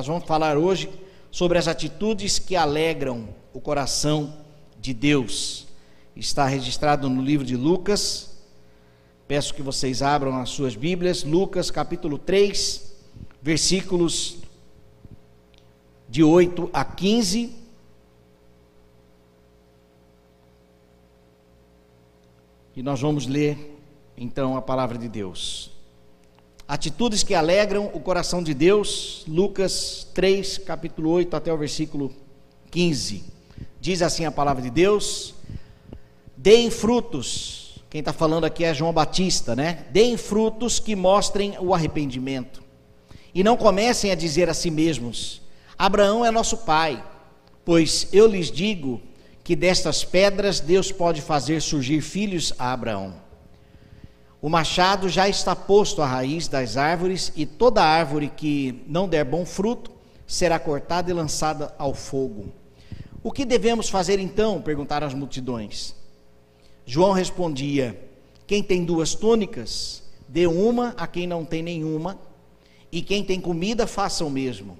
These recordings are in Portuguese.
Nós vamos falar hoje sobre as atitudes que alegram o coração de Deus. Está registrado no livro de Lucas. Peço que vocês abram as suas Bíblias, Lucas capítulo 3, versículos de 8 a 15. E nós vamos ler então a palavra de Deus. Atitudes que alegram o coração de Deus, Lucas 3, capítulo 8 até o versículo 15. Diz assim a palavra de Deus: Deem frutos. Quem está falando aqui é João Batista, né? Deem frutos que mostrem o arrependimento. E não comecem a dizer a si mesmos: Abraão é nosso pai. Pois eu lhes digo que destas pedras Deus pode fazer surgir filhos a Abraão. O machado já está posto à raiz das árvores, e toda árvore que não der bom fruto será cortada e lançada ao fogo. O que devemos fazer então? perguntaram as multidões. João respondia: Quem tem duas túnicas, dê uma a quem não tem nenhuma, e quem tem comida, faça o mesmo.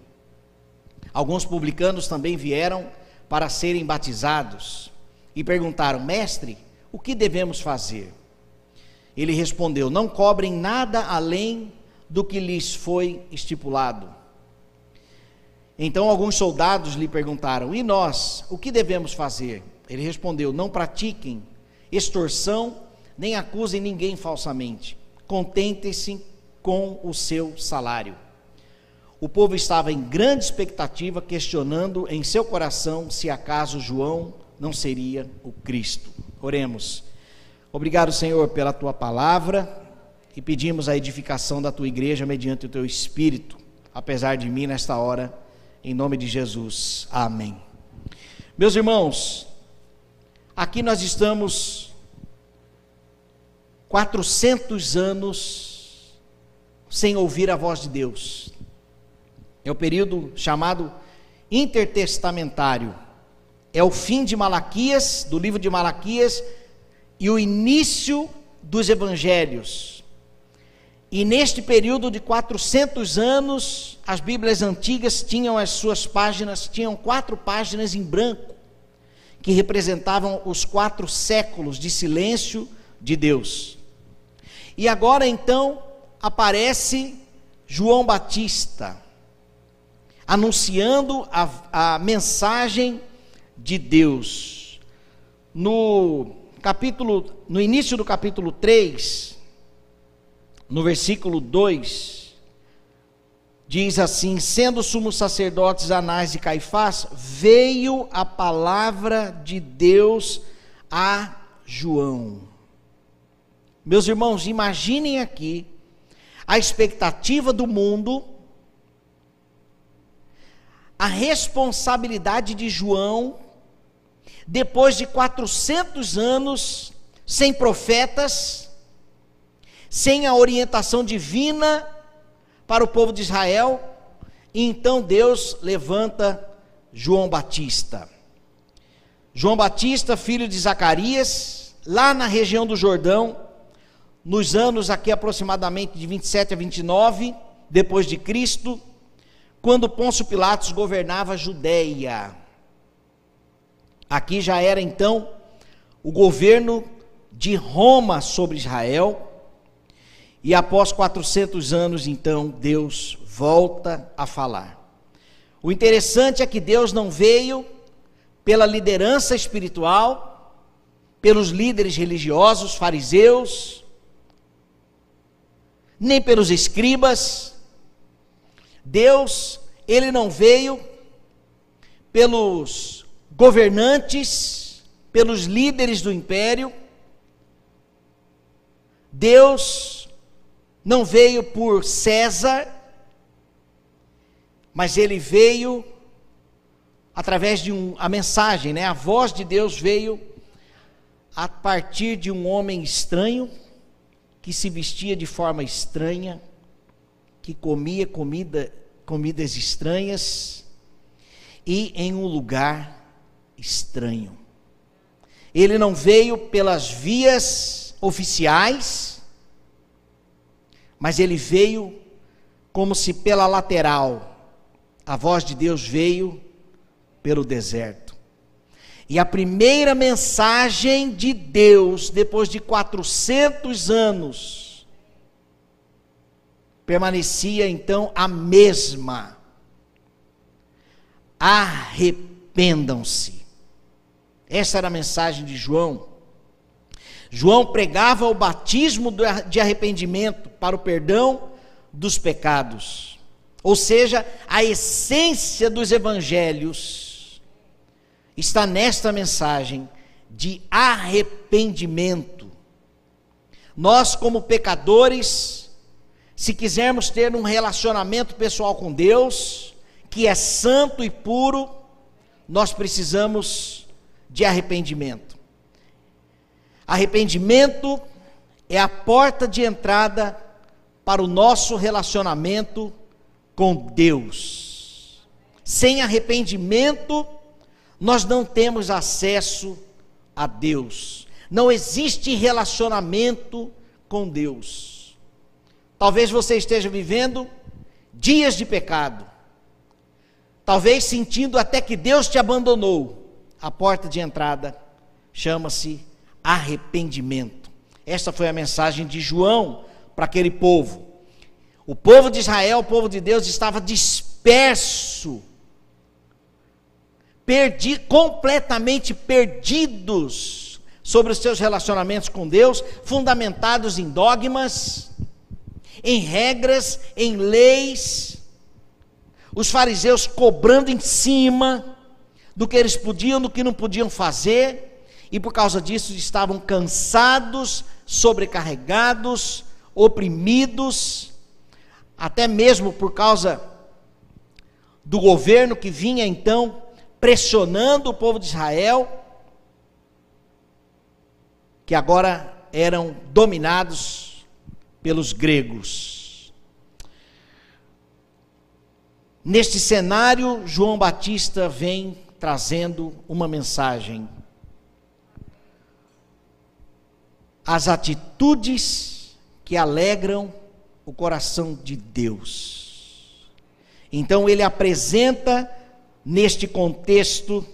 Alguns publicanos também vieram para serem batizados e perguntaram: Mestre, o que devemos fazer? Ele respondeu: Não cobrem nada além do que lhes foi estipulado. Então alguns soldados lhe perguntaram: E nós, o que devemos fazer? Ele respondeu: Não pratiquem extorsão, nem acusem ninguém falsamente. Contentem-se com o seu salário. O povo estava em grande expectativa, questionando em seu coração se acaso João não seria o Cristo. Oremos. Obrigado, Senhor, pela tua palavra e pedimos a edificação da tua igreja mediante o teu espírito, apesar de mim nesta hora, em nome de Jesus. Amém. Meus irmãos, aqui nós estamos 400 anos sem ouvir a voz de Deus. É o período chamado intertestamentário. É o fim de Malaquias, do livro de Malaquias, e o início dos evangelhos. E neste período de 400 anos, as Bíblias antigas tinham as suas páginas, tinham quatro páginas em branco, que representavam os quatro séculos de silêncio de Deus. E agora então aparece João Batista, anunciando a, a mensagem de Deus. No capítulo, no início do capítulo 3, no versículo 2, diz assim: Sendo sumos sacerdotes Anás e Caifás, veio a palavra de Deus a João. Meus irmãos, imaginem aqui a expectativa do mundo, a responsabilidade de João depois de 400 anos sem profetas, sem a orientação divina para o povo de Israel, então Deus levanta João Batista. João Batista, filho de Zacarias, lá na região do Jordão, nos anos aqui aproximadamente de 27 a 29 depois de Cristo, quando Pôncio Pilatos governava a Judéia. Aqui já era então o governo de Roma sobre Israel. E após 400 anos, então, Deus volta a falar. O interessante é que Deus não veio pela liderança espiritual, pelos líderes religiosos, fariseus, nem pelos escribas. Deus, ele não veio pelos governantes, pelos líderes do império. Deus não veio por César, mas ele veio através de um, a mensagem, né? A voz de Deus veio a partir de um homem estranho que se vestia de forma estranha, que comia comida, comidas estranhas e em um lugar estranho. Ele não veio pelas vias oficiais, mas ele veio como se pela lateral. a voz de Deus veio pelo deserto. E a primeira mensagem de Deus, depois de 400 anos, permanecia então a mesma: arrependam-se. Essa era a mensagem de João. João pregava o batismo de arrependimento para o perdão dos pecados. Ou seja, a essência dos evangelhos está nesta mensagem de arrependimento. Nós, como pecadores, se quisermos ter um relacionamento pessoal com Deus, que é santo e puro, nós precisamos de arrependimento. Arrependimento é a porta de entrada para o nosso relacionamento com Deus. Sem arrependimento, nós não temos acesso a Deus. Não existe relacionamento com Deus. Talvez você esteja vivendo dias de pecado. Talvez sentindo até que Deus te abandonou. A porta de entrada chama-se arrependimento. Esta foi a mensagem de João para aquele povo. O povo de Israel, o povo de Deus, estava disperso, perdi, completamente perdidos sobre os seus relacionamentos com Deus, fundamentados em dogmas, em regras, em leis. Os fariseus cobrando em cima do que eles podiam, do que não podiam fazer e por causa disso estavam cansados, sobrecarregados, oprimidos, até mesmo por causa do governo que vinha então pressionando o povo de Israel, que agora eram dominados pelos gregos. Neste cenário, João Batista vem trazendo uma mensagem as atitudes que alegram o coração de Deus. Então ele apresenta neste contexto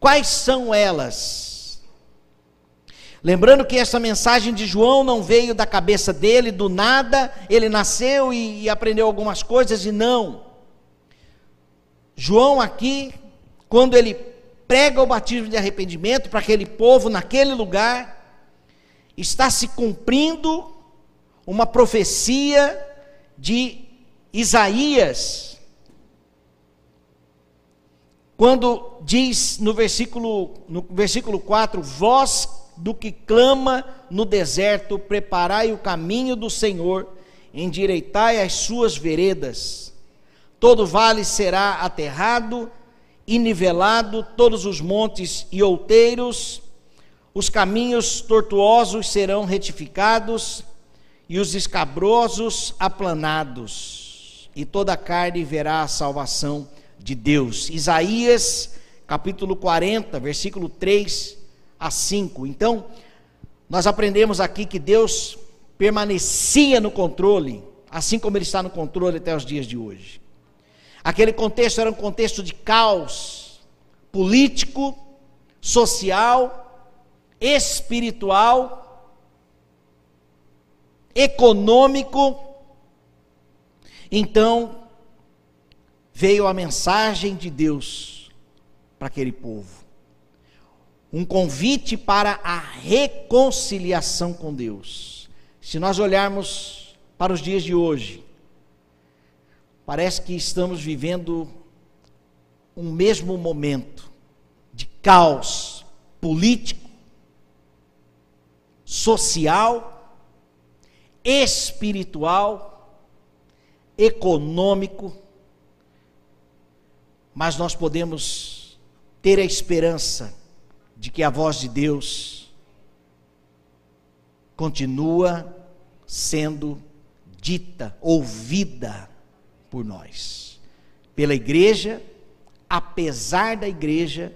quais são elas. Lembrando que essa mensagem de João não veio da cabeça dele, do nada, ele nasceu e, e aprendeu algumas coisas, e não. João aqui, quando ele prega o batismo de arrependimento para aquele povo naquele lugar, está se cumprindo uma profecia de Isaías, quando diz no versículo, no versículo 4: Voz do que clama no deserto, preparai o caminho do Senhor, endireitai as suas veredas. Todo vale será aterrado e nivelado, todos os montes e outeiros os caminhos tortuosos serão retificados e os escabrosos aplanados, e toda a carne verá a salvação de Deus. Isaías, capítulo 40, versículo 3 a 5. Então, nós aprendemos aqui que Deus permanecia no controle, assim como ele está no controle até os dias de hoje. Aquele contexto era um contexto de caos político, social, espiritual, econômico. Então, veio a mensagem de Deus para aquele povo. Um convite para a reconciliação com Deus. Se nós olharmos para os dias de hoje, parece que estamos vivendo um mesmo momento de caos político, social, espiritual, econômico, mas nós podemos ter a esperança de que a voz de Deus continua sendo dita, ouvida por nós, pela igreja, apesar da igreja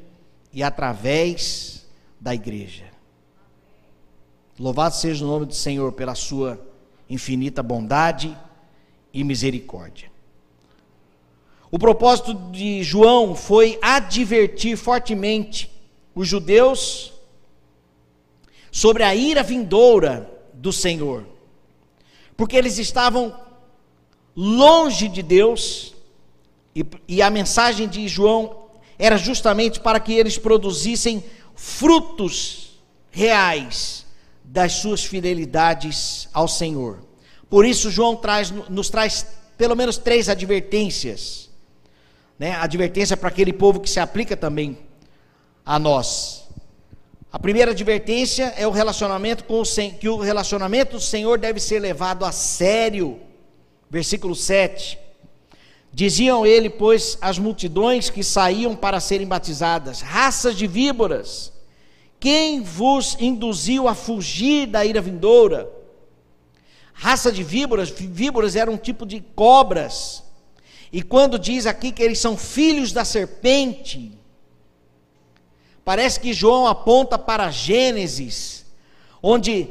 e através da igreja. Louvado seja o nome do Senhor pela sua infinita bondade e misericórdia. O propósito de João foi advertir fortemente os judeus sobre a ira vindoura do Senhor, porque eles estavam longe de Deus, e, e, a mensagem de João era justamente para que eles produzissem frutos reais das suas fidelidades ao Senhor. Por isso, João traz, nos traz pelo menos três advertências. Né? Advertência para aquele povo que se aplica também a nós. A primeira advertência é o relacionamento com o que o relacionamento do Senhor deve ser levado a sério. Versículo 7. Diziam ele, pois, as multidões que saíam para serem batizadas, raças de víboras, quem vos induziu a fugir da ira vindoura? Raça de víboras, víboras eram um tipo de cobras. E quando diz aqui que eles são filhos da serpente, parece que João aponta para Gênesis, onde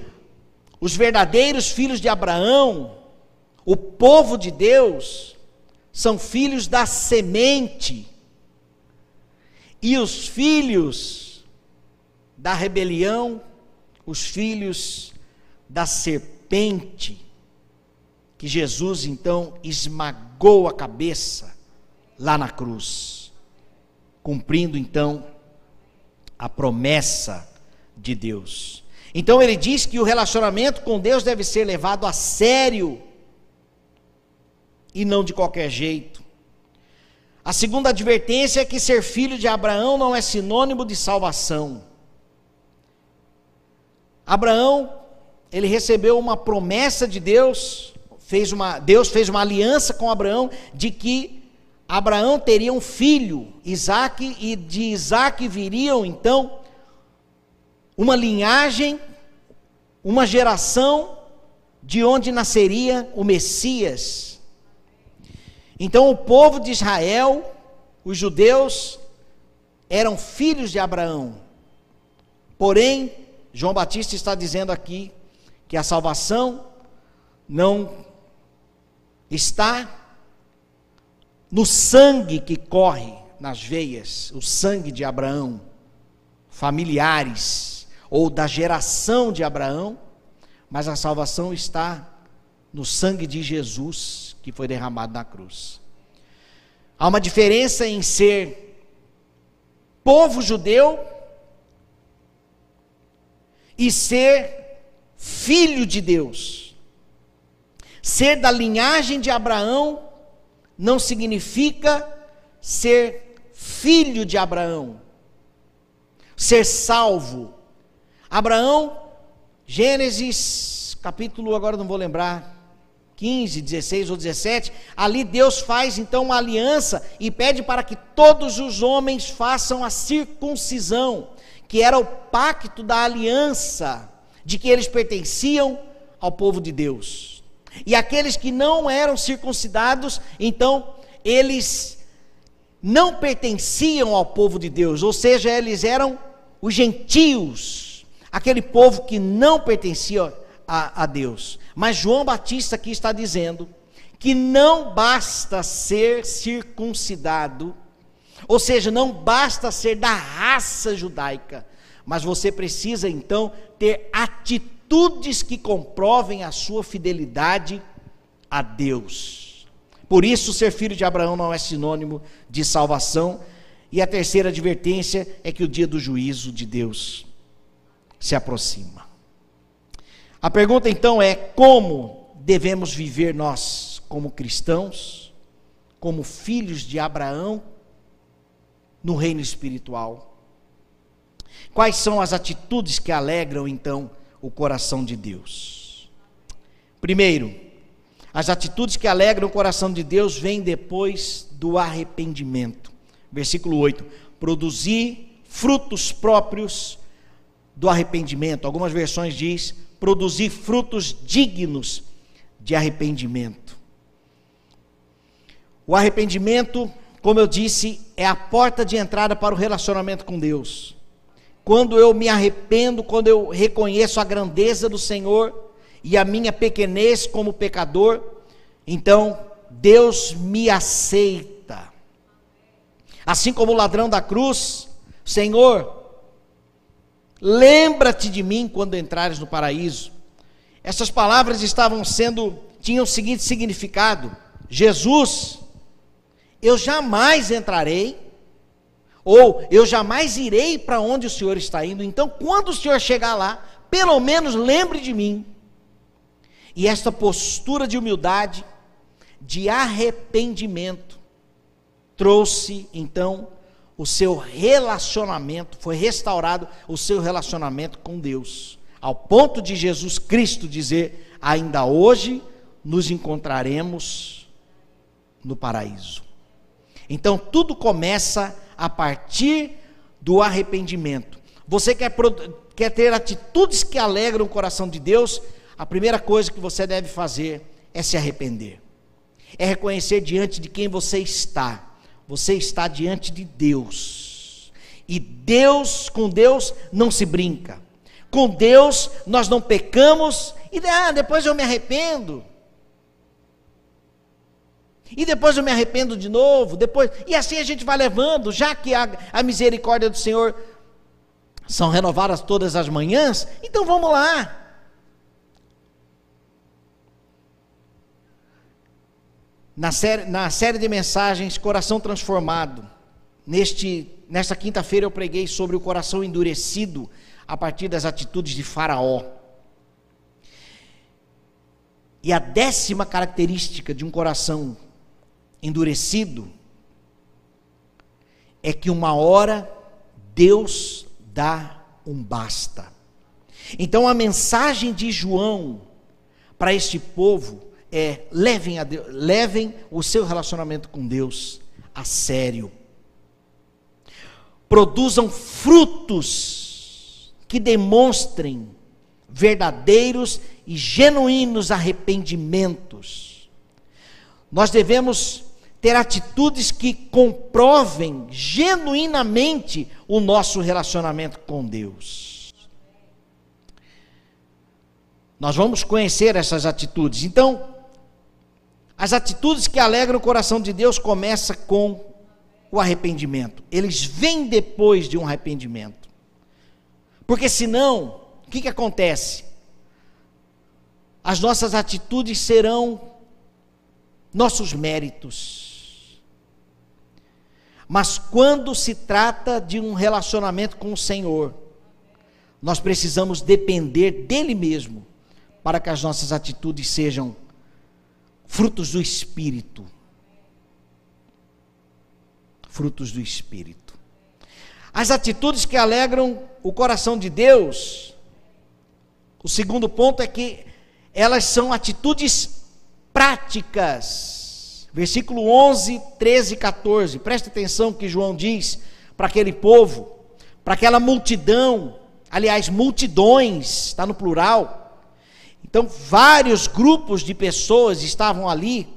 os verdadeiros filhos de Abraão, o povo de Deus, são filhos da semente, e os filhos da rebelião, os filhos da serpente, que Jesus então esmagou a cabeça lá na cruz, cumprindo então a promessa de Deus. Então ele diz que o relacionamento com Deus deve ser levado a sério e não de qualquer jeito. A segunda advertência é que ser filho de Abraão não é sinônimo de salvação. Abraão, ele recebeu uma promessa de Deus, fez uma, Deus fez uma aliança com Abraão de que Abraão teria um filho, Isaac, e de Isaac viriam então uma linhagem, uma geração de onde nasceria o Messias, então o povo de Israel, os judeus, eram filhos de Abraão. Porém, João Batista está dizendo aqui que a salvação não está no sangue que corre nas veias, o sangue de Abraão, familiares ou da geração de Abraão, mas a salvação está no sangue de Jesus que foi derramado na cruz. Há uma diferença em ser povo judeu e ser filho de Deus. Ser da linhagem de Abraão não significa ser filho de Abraão, ser salvo. Abraão, Gênesis, capítulo, agora não vou lembrar, 15, 16 ou 17, ali Deus faz então uma aliança e pede para que todos os homens façam a circuncisão, que era o pacto da aliança, de que eles pertenciam ao povo de Deus. E aqueles que não eram circuncidados, então eles não pertenciam ao povo de Deus, ou seja, eles eram os gentios, aquele povo que não pertencia a, a Deus. Mas João Batista aqui está dizendo que não basta ser circuncidado, ou seja, não basta ser da raça judaica, mas você precisa então ter atitudes que comprovem a sua fidelidade a Deus. Por isso, ser filho de Abraão não é sinônimo de salvação. E a terceira advertência é que o dia do juízo de Deus se aproxima. A pergunta então é: como devemos viver nós, como cristãos, como filhos de Abraão, no reino espiritual? Quais são as atitudes que alegram então o coração de Deus? Primeiro, as atitudes que alegram o coração de Deus vêm depois do arrependimento. Versículo 8: produzir frutos próprios do arrependimento. Algumas versões diz produzir frutos dignos de arrependimento. O arrependimento, como eu disse, é a porta de entrada para o relacionamento com Deus. Quando eu me arrependo, quando eu reconheço a grandeza do Senhor e a minha pequenez como pecador, então Deus me aceita. Assim como o ladrão da cruz, Senhor, lembra-te de mim quando entrares no paraíso. Essas palavras estavam sendo, tinham o seguinte significado: Jesus, eu jamais entrarei, ou eu jamais irei para onde o Senhor está indo. Então, quando o Senhor chegar lá, pelo menos lembre de mim. E esta postura de humildade, de arrependimento, trouxe então o seu relacionamento, foi restaurado o seu relacionamento com Deus, ao ponto de Jesus Cristo dizer: ainda hoje nos encontraremos no paraíso. Então tudo começa a partir do arrependimento. Você quer, quer ter atitudes que alegram o coração de Deus? A primeira coisa que você deve fazer é se arrepender, é reconhecer diante de quem você está. Você está diante de Deus. E Deus, com Deus, não se brinca. Com Deus, nós não pecamos e ah, depois eu me arrependo. E depois eu me arrependo de novo, depois, e assim a gente vai levando, já que a, a misericórdia do Senhor são renovadas todas as manhãs, então vamos lá. Na série, na série de mensagens Coração Transformado, neste, nesta quinta-feira eu preguei sobre o coração endurecido a partir das atitudes de Faraó. E a décima característica de um coração endurecido é que uma hora Deus dá um basta. Então a mensagem de João para este povo é: levem, a Deus, levem o seu relacionamento com Deus a sério. Produzam frutos que demonstrem verdadeiros e genuínos arrependimentos. Nós devemos ter atitudes que comprovem genuinamente o nosso relacionamento com Deus. Nós vamos conhecer essas atitudes. Então, as atitudes que alegram o coração de Deus começam com o arrependimento. Eles vêm depois de um arrependimento. Porque senão, o que, que acontece? As nossas atitudes serão nossos méritos. Mas quando se trata de um relacionamento com o Senhor, nós precisamos depender dele mesmo para que as nossas atitudes sejam frutos do Espírito. Frutos do Espírito. As atitudes que alegram o coração de Deus, o segundo ponto é que elas são atitudes práticas. Versículo 11, 13 e 14. Presta atenção que João diz para aquele povo, para aquela multidão, aliás, multidões, está no plural então, vários grupos de pessoas estavam ali,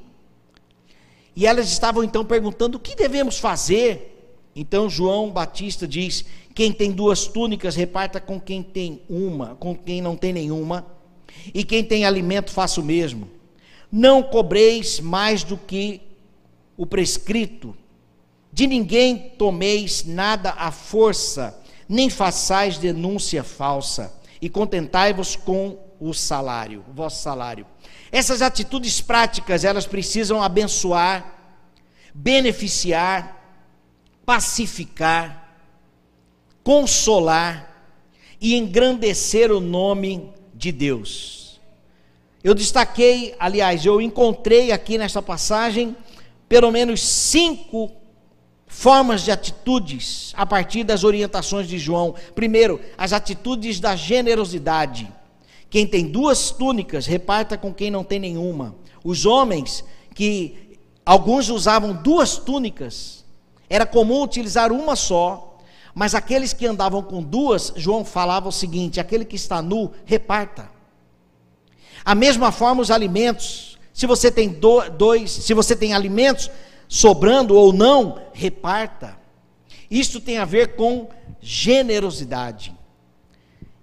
e elas estavam então perguntando: o que devemos fazer? Então, João Batista diz: quem tem duas túnicas, reparta com quem tem uma, com quem não tem nenhuma, e quem tem alimento, faça o mesmo. Não cobreis mais do que o prescrito, de ninguém tomeis nada à força, nem façais denúncia falsa, e contentai-vos com o salário, o vosso salário. Essas atitudes práticas, elas precisam abençoar, beneficiar, pacificar, consolar e engrandecer o nome de Deus. Eu destaquei, aliás, eu encontrei aqui nessa passagem pelo menos cinco formas de atitudes a partir das orientações de João. Primeiro, as atitudes da generosidade. Quem tem duas túnicas, reparta com quem não tem nenhuma. Os homens que alguns usavam duas túnicas, era comum utilizar uma só, mas aqueles que andavam com duas, João falava o seguinte: aquele que está nu, reparta. A mesma forma os alimentos. Se você tem dois, se você tem alimentos sobrando ou não, reparta. Isto tem a ver com generosidade.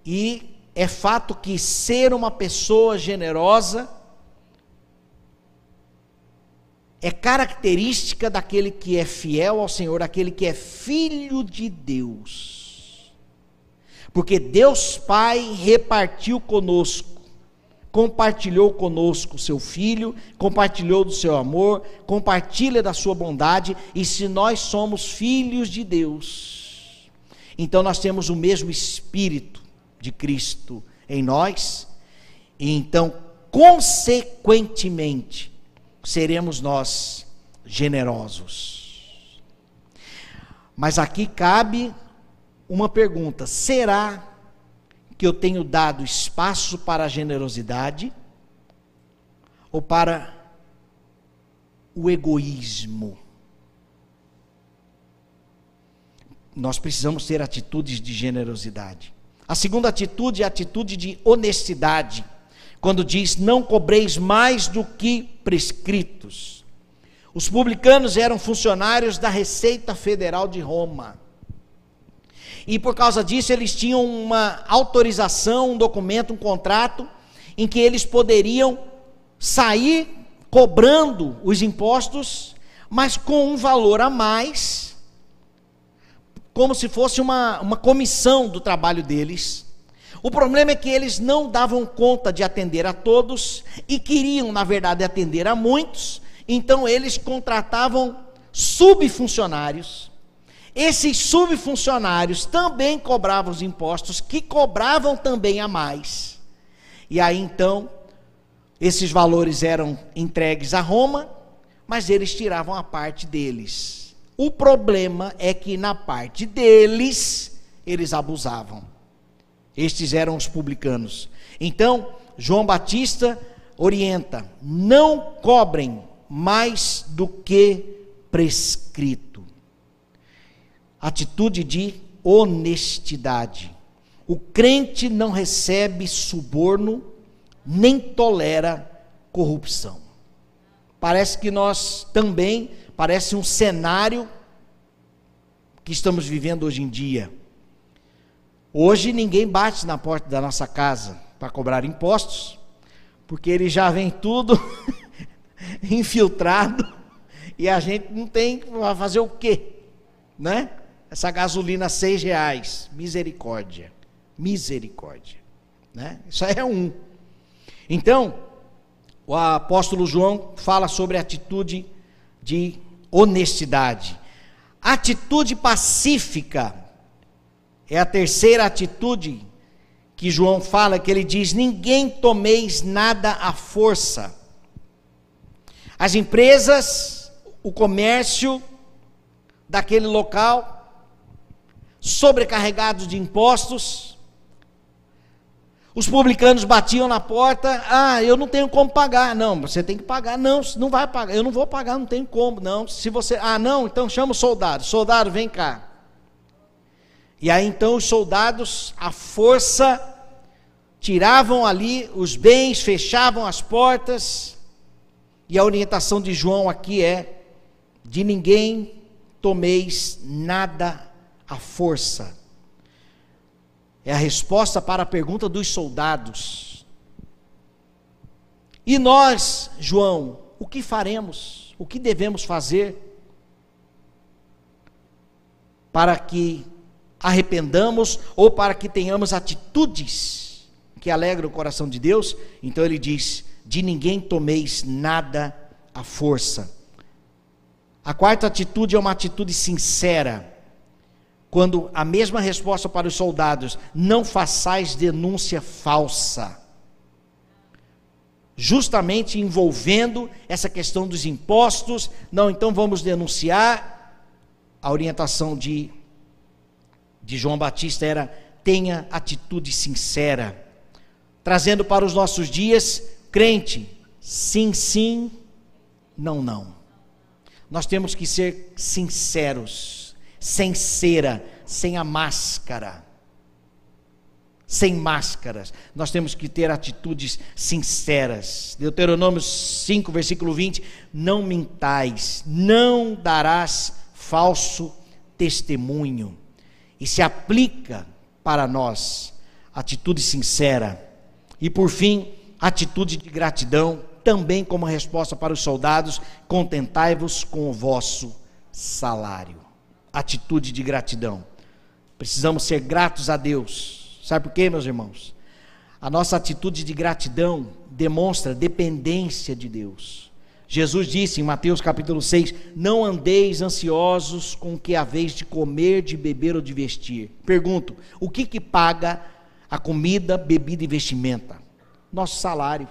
E é fato que ser uma pessoa generosa é característica daquele que é fiel ao Senhor, daquele que é filho de Deus. Porque Deus Pai repartiu conosco, compartilhou conosco o seu filho, compartilhou do seu amor, compartilha da sua bondade, e se nós somos filhos de Deus, então nós temos o mesmo espírito de Cristo em nós, e então, consequentemente, seremos nós generosos. Mas aqui cabe uma pergunta: será que eu tenho dado espaço para a generosidade ou para o egoísmo? Nós precisamos ter atitudes de generosidade. A segunda atitude é a atitude de honestidade quando diz: Não cobreis mais do que prescritos. Os publicanos eram funcionários da Receita Federal de Roma. E por causa disso, eles tinham uma autorização, um documento, um contrato, em que eles poderiam sair cobrando os impostos, mas com um valor a mais, como se fosse uma, uma comissão do trabalho deles o problema é que eles não davam conta de atender a todos e queriam, na verdade, atender a muitos, então eles contratavam subfuncionários. Esses subfuncionários também cobravam os impostos, que cobravam também a mais. E aí então, esses valores eram entregues a Roma, mas eles tiravam a parte deles. O problema é que na parte deles, eles abusavam. Estes eram os publicanos. Então, João Batista orienta: não cobrem mais do que prescrito. Atitude de honestidade. O crente não recebe suborno, nem tolera corrupção. Parece que nós também, parece um cenário que estamos vivendo hoje em dia Hoje ninguém bate na porta da nossa casa para cobrar impostos, porque ele já vem tudo infiltrado e a gente não tem para fazer o quê, né? Essa gasolina seis reais, misericórdia, misericórdia, né? Isso é um. Então, o apóstolo João fala sobre a atitude de honestidade, atitude pacífica é a terceira atitude que João fala, que ele diz: ninguém tomeis nada à força. As empresas, o comércio daquele local, sobrecarregados de impostos, os publicanos batiam na porta, ah, eu não tenho como pagar. Não, você tem que pagar. Não, não vai pagar. Eu não vou pagar, não tenho como. Não, se você, ah, não, então chama o soldado. Soldado, vem cá. E aí então os soldados, à força, tiravam ali os bens, fechavam as portas. E a orientação de João aqui é: de ninguém tomeis nada à força. É a resposta para a pergunta dos soldados. E nós, João, o que faremos? O que devemos fazer para que arrependamos ou para que tenhamos atitudes que alegram o coração de Deus. Então ele diz: de ninguém tomeis nada à força. A quarta atitude é uma atitude sincera. Quando a mesma resposta para os soldados: não façais denúncia falsa. Justamente envolvendo essa questão dos impostos, não, então vamos denunciar. A orientação de de João Batista era: tenha atitude sincera. Trazendo para os nossos dias, crente, sim, sim, não, não. Nós temos que ser sinceros, sem cera, sem a máscara. Sem máscaras, nós temos que ter atitudes sinceras. Deuteronômio 5, versículo 20: Não mintais, não darás falso testemunho e se aplica para nós atitude sincera. E por fim, atitude de gratidão. também como resposta para os soldados: contentai-vos com o vosso salário. Atitude de gratidão. Precisamos ser gratos a Deus. Sabe por quê, meus irmãos? A nossa atitude de gratidão demonstra dependência de Deus. Jesus disse em Mateus capítulo 6: Não andeis ansiosos com o que haveis de comer, de beber ou de vestir. Pergunto: o que que paga a comida, bebida e vestimenta? Nosso salário.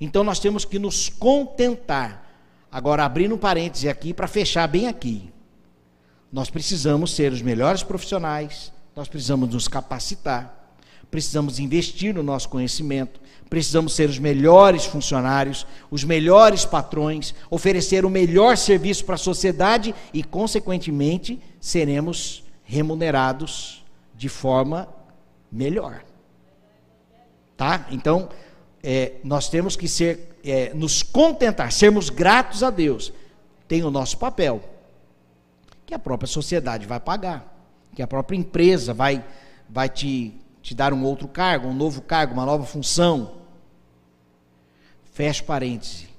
Então nós temos que nos contentar. Agora, abrindo um parêntese aqui para fechar bem aqui. Nós precisamos ser os melhores profissionais, nós precisamos nos capacitar, precisamos investir no nosso conhecimento, precisamos ser os melhores funcionários, os melhores patrões, oferecer o melhor serviço para a sociedade e, consequentemente, seremos remunerados de forma melhor. Tá? Então, é, nós temos que ser, é, nos contentar, sermos gratos a Deus. Tem o nosso papel, que a própria sociedade vai pagar, que a própria empresa vai, vai te, te dar um outro cargo, um novo cargo, uma nova função. Feche parêntese.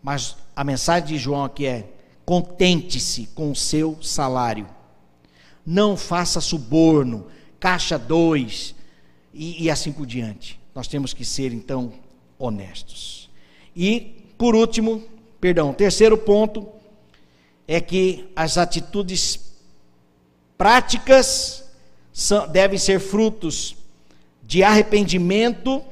Mas a mensagem de João aqui é: contente-se com o seu salário. Não faça suborno, caixa dois e, e assim por diante. Nós temos que ser, então, honestos. E, por último, perdão, terceiro ponto é que as atitudes práticas são, devem ser frutos de arrependimento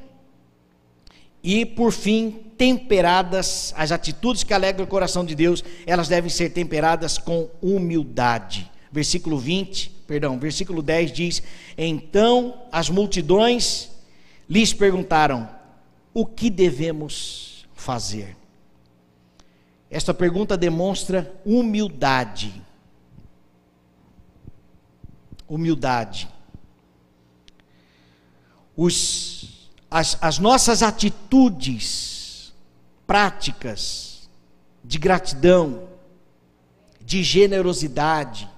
e, por fim, temperadas, as atitudes que alegram o coração de Deus, elas devem ser temperadas com humildade. Versículo 20, perdão, versículo 10 diz: Então as multidões lhes perguntaram: O que devemos fazer? Esta pergunta demonstra humildade. Humildade. Os, as, as nossas atitudes práticas de gratidão, de generosidade,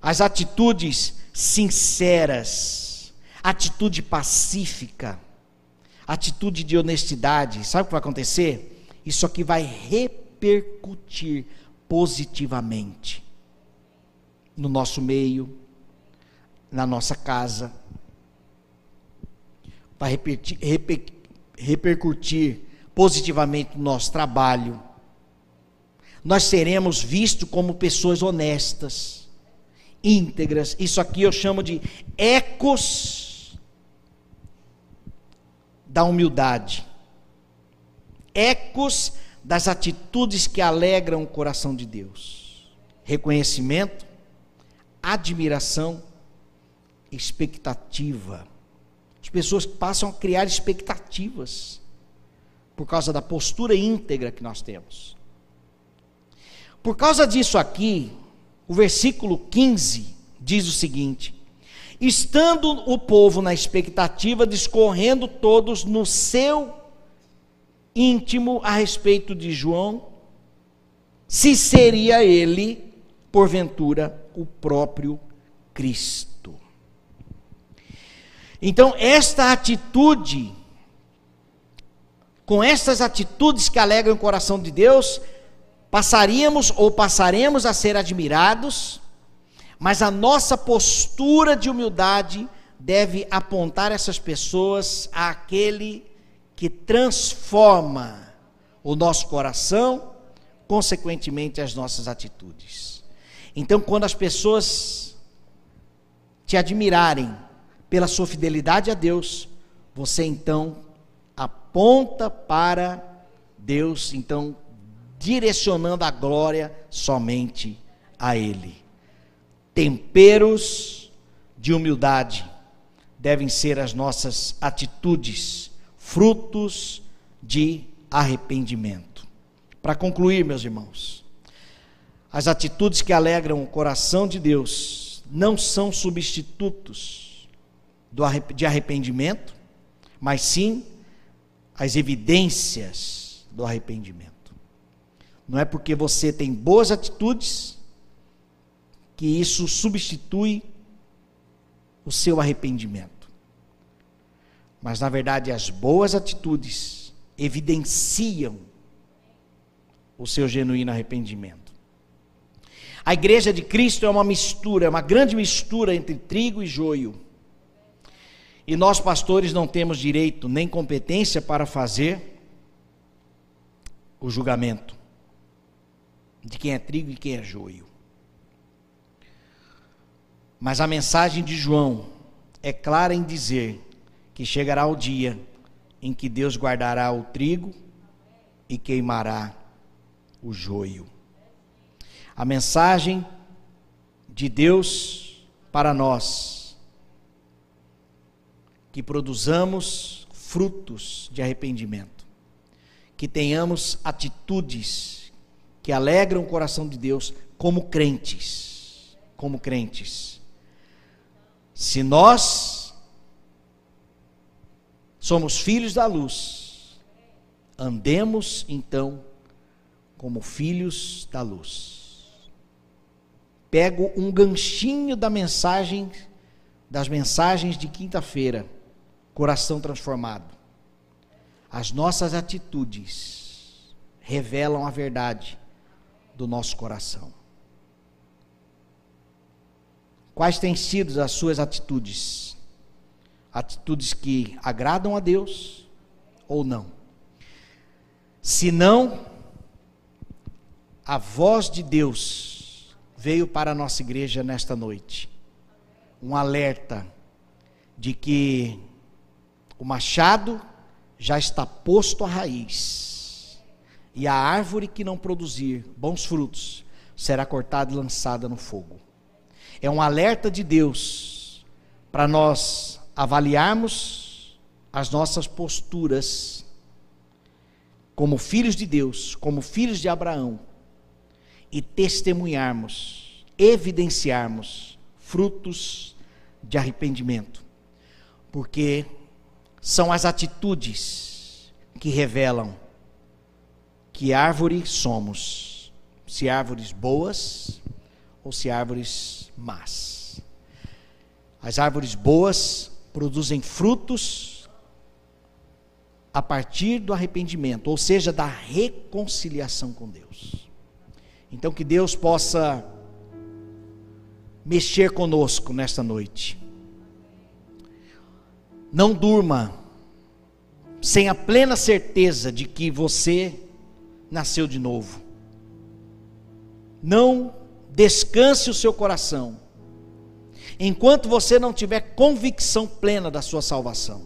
as atitudes sinceras, atitude pacífica, atitude de honestidade, sabe o que vai acontecer? Isso aqui vai repercutir positivamente no nosso meio, na nossa casa, vai repetir, reper, repercutir positivamente no nosso trabalho. Nós seremos vistos como pessoas honestas, íntegras. Isso aqui eu chamo de ecos da humildade, ecos das atitudes que alegram o coração de Deus: reconhecimento, admiração, expectativa. As pessoas passam a criar expectativas por causa da postura íntegra que nós temos. Por causa disso aqui, o versículo 15 diz o seguinte: estando o povo na expectativa, discorrendo todos no seu íntimo a respeito de João, se seria ele, porventura, o próprio Cristo. Então, esta atitude, com estas atitudes que alegram o coração de Deus, passaríamos ou passaremos a ser admirados, mas a nossa postura de humildade deve apontar essas pessoas àquele que transforma o nosso coração, consequentemente as nossas atitudes. Então, quando as pessoas te admirarem pela sua fidelidade a Deus, você então aponta para Deus, então direcionando a glória somente a Ele temperos de humildade devem ser as nossas atitudes, frutos de arrependimento. Para concluir, meus irmãos, as atitudes que alegram o coração de Deus não são substitutos de arrependimento, mas sim as evidências do arrependimento. Não é porque você tem boas atitudes que isso substitui o seu arrependimento. Mas, na verdade, as boas atitudes evidenciam o seu genuíno arrependimento. A igreja de Cristo é uma mistura, é uma grande mistura entre trigo e joio. E nós, pastores, não temos direito nem competência para fazer o julgamento de quem é trigo e quem é joio. Mas a mensagem de João é clara em dizer que chegará o dia em que Deus guardará o trigo e queimará o joio. A mensagem de Deus para nós que produzamos frutos de arrependimento, que tenhamos atitudes que alegram o coração de Deus como crentes, como crentes. Se nós somos filhos da luz, andemos então como filhos da luz. Pego um ganchinho da mensagem das mensagens de quinta-feira coração transformado. As nossas atitudes revelam a verdade do nosso coração. Quais têm sido as suas atitudes? Atitudes que agradam a Deus ou não? Se não, a voz de Deus veio para a nossa igreja nesta noite. Um alerta de que o machado já está posto à raiz, e a árvore que não produzir bons frutos será cortada e lançada no fogo. É um alerta de Deus para nós avaliarmos as nossas posturas como filhos de Deus, como filhos de Abraão, e testemunharmos, evidenciarmos frutos de arrependimento. Porque são as atitudes que revelam que árvore somos, se árvores boas ou se árvores más. As árvores boas produzem frutos a partir do arrependimento, ou seja, da reconciliação com Deus. Então que Deus possa mexer conosco nesta noite não durma sem a plena certeza de que você nasceu de novo. Não descanse o seu coração enquanto você não tiver convicção plena da sua salvação.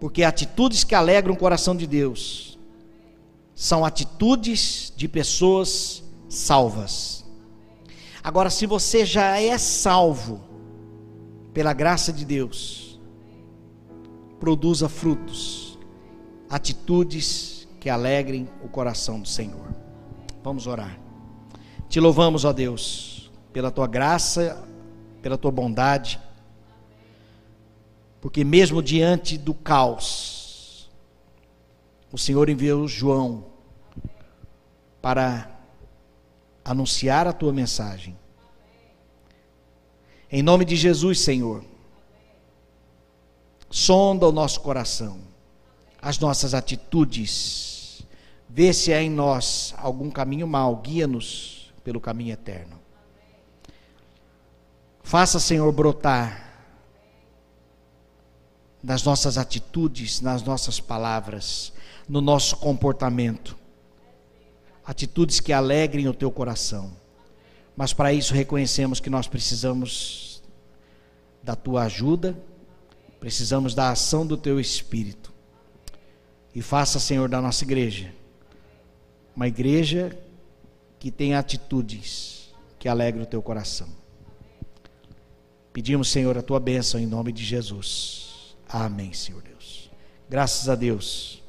Porque atitudes que alegram o coração de Deus são atitudes de pessoas salvas. Agora, se você já é salvo, pela graça de Deus, produza frutos, atitudes que alegrem o coração do Senhor. Vamos orar. Te louvamos, ó Deus, pela tua graça, pela tua bondade, porque mesmo diante do caos, o Senhor enviou João para anunciar a tua mensagem. Em nome de Jesus, Senhor. Sonda o nosso coração, as nossas atitudes. Vê se há em nós algum caminho mau, guia-nos pelo caminho eterno. Faça, Senhor, brotar nas nossas atitudes, nas nossas palavras, no nosso comportamento, atitudes que alegrem o teu coração mas para isso reconhecemos que nós precisamos da tua ajuda, precisamos da ação do teu espírito. E faça, Senhor, da nossa igreja uma igreja que tenha atitudes que alegrem o teu coração. Pedimos, Senhor, a tua bênção em nome de Jesus. Amém, Senhor Deus. Graças a Deus.